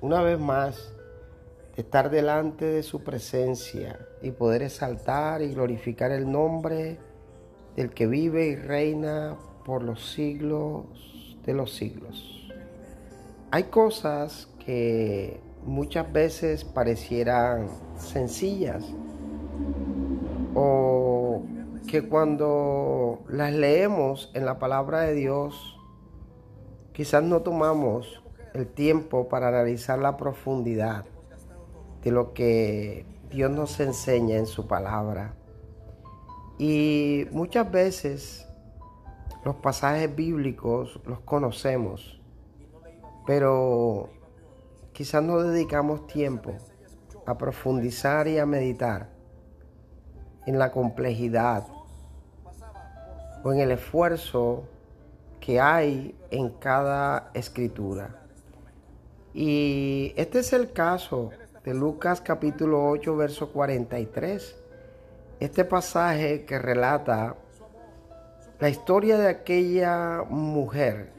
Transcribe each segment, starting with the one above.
una vez más estar delante de su presencia y poder exaltar y glorificar el nombre del que vive y reina por los siglos de los siglos. Hay cosas que muchas veces parecieran sencillas o que cuando las leemos en la palabra de Dios quizás no tomamos el tiempo para analizar la profundidad de lo que Dios nos enseña en su palabra. Y muchas veces los pasajes bíblicos los conocemos, pero quizás no dedicamos tiempo a profundizar y a meditar en la complejidad o en el esfuerzo que hay en cada escritura. Y este es el caso de Lucas capítulo 8, verso 43. Este pasaje que relata la historia de aquella mujer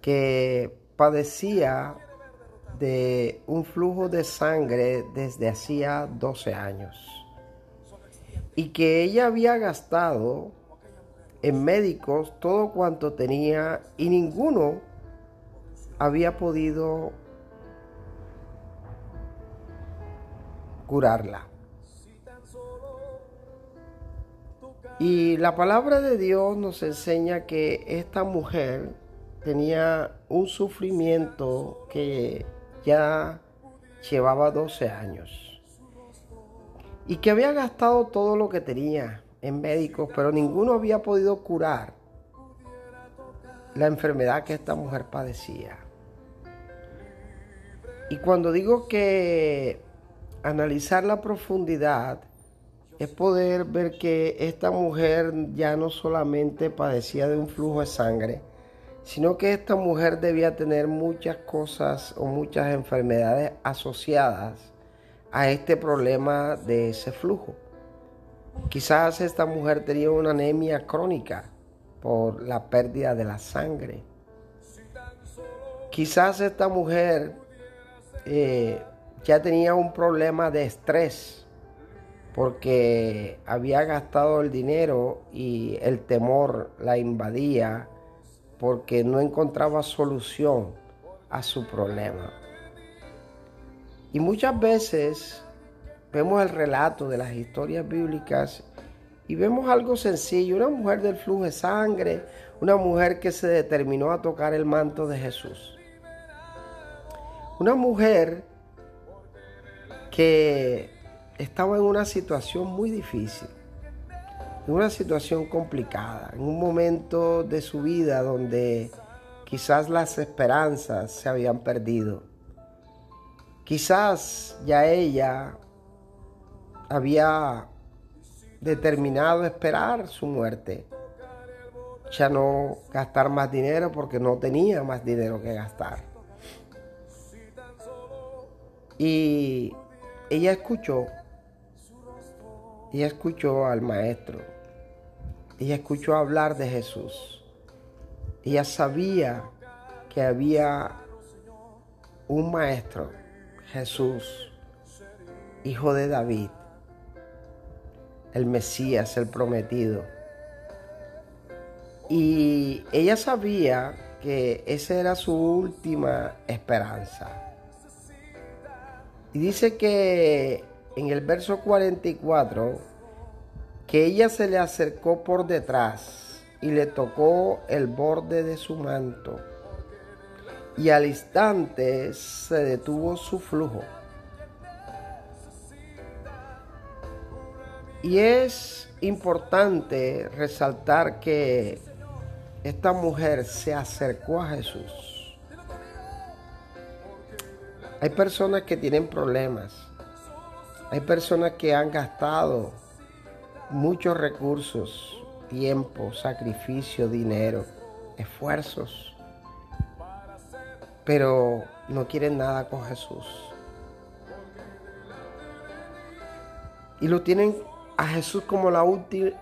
que padecía de un flujo de sangre desde hacía 12 años y que ella había gastado en médicos todo cuanto tenía y ninguno había podido curarla. Y la palabra de Dios nos enseña que esta mujer tenía un sufrimiento que ya llevaba 12 años y que había gastado todo lo que tenía en médicos, pero ninguno había podido curar la enfermedad que esta mujer padecía. Y cuando digo que analizar la profundidad es poder ver que esta mujer ya no solamente padecía de un flujo de sangre, sino que esta mujer debía tener muchas cosas o muchas enfermedades asociadas a este problema de ese flujo. Quizás esta mujer tenía una anemia crónica por la pérdida de la sangre. Quizás esta mujer eh, ya tenía un problema de estrés porque había gastado el dinero y el temor la invadía porque no encontraba solución a su problema. Y muchas veces vemos el relato de las historias bíblicas y vemos algo sencillo, una mujer del flujo de sangre, una mujer que se determinó a tocar el manto de Jesús. Una mujer que estaba en una situación muy difícil en una situación complicada, en un momento de su vida donde quizás las esperanzas se habían perdido. Quizás ya ella había determinado esperar su muerte, ya no gastar más dinero porque no tenía más dinero que gastar. Y ella escuchó, ella escuchó al maestro ella escuchó hablar de Jesús. Ella sabía que había un maestro, Jesús, hijo de David, el Mesías, el prometido. Y ella sabía que esa era su última esperanza. Y dice que en el verso 44, que ella se le acercó por detrás y le tocó el borde de su manto. Y al instante se detuvo su flujo. Y es importante resaltar que esta mujer se acercó a Jesús. Hay personas que tienen problemas. Hay personas que han gastado muchos recursos, tiempo, sacrificio, dinero, esfuerzos, pero no quieren nada con Jesús. Y lo tienen a Jesús como la,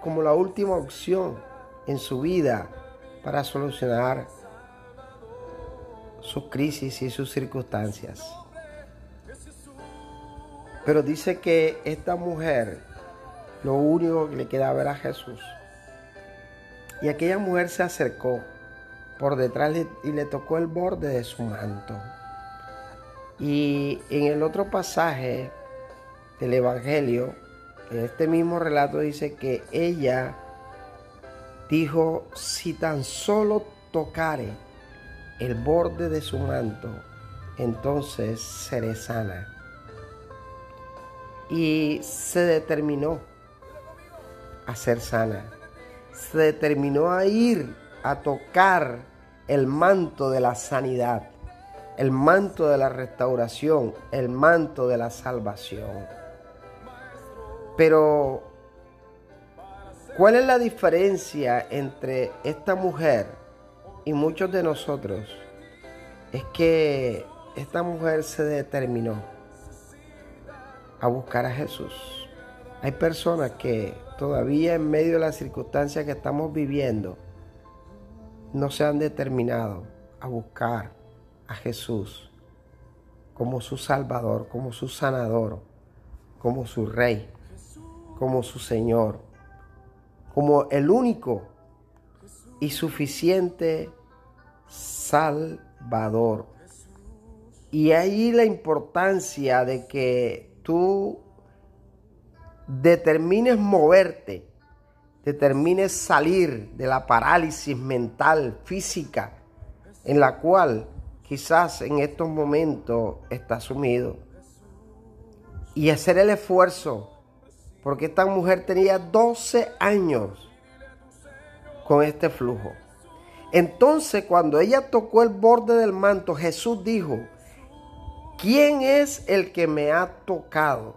como la última opción en su vida para solucionar sus crisis y sus circunstancias. Pero dice que esta mujer lo único que le quedaba era Jesús. Y aquella mujer se acercó por detrás y le tocó el borde de su manto. Y en el otro pasaje del Evangelio, este mismo relato dice que ella dijo, si tan solo tocare el borde de su manto, entonces seré sana. Y se determinó a ser sana. Se determinó a ir a tocar el manto de la sanidad, el manto de la restauración, el manto de la salvación. Pero, ¿cuál es la diferencia entre esta mujer y muchos de nosotros? Es que esta mujer se determinó a buscar a Jesús. Hay personas que todavía en medio de las circunstancias que estamos viviendo no se han determinado a buscar a Jesús como su Salvador, como su sanador, como su Rey, como su Señor, como el único y suficiente Salvador. Y ahí la importancia de que tú determines moverte, determines salir de la parálisis mental, física, en la cual quizás en estos momentos estás sumido. Y hacer el esfuerzo, porque esta mujer tenía 12 años con este flujo. Entonces cuando ella tocó el borde del manto, Jesús dijo, ¿quién es el que me ha tocado?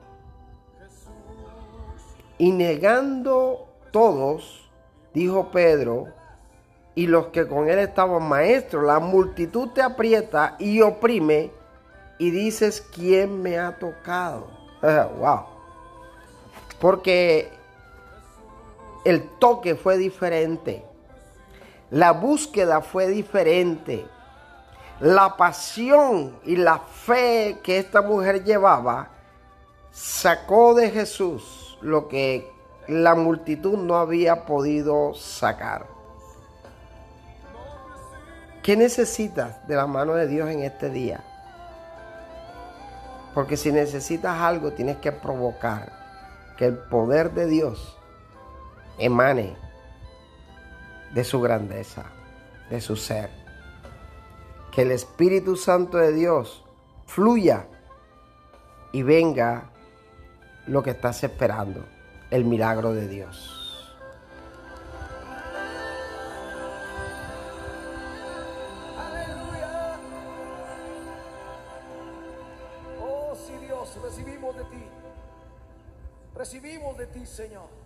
Y negando todos, dijo Pedro, y los que con él estaban maestros, la multitud te aprieta y oprime y dices, ¿quién me ha tocado? wow. Porque el toque fue diferente. La búsqueda fue diferente. La pasión y la fe que esta mujer llevaba sacó de Jesús lo que la multitud no había podido sacar. ¿Qué necesitas de la mano de Dios en este día? Porque si necesitas algo, tienes que provocar que el poder de Dios emane de su grandeza, de su ser. Que el Espíritu Santo de Dios fluya y venga lo que estás esperando, el milagro de Dios. Oh, sí Dios, recibimos de ti. Recibimos de ti, Señor.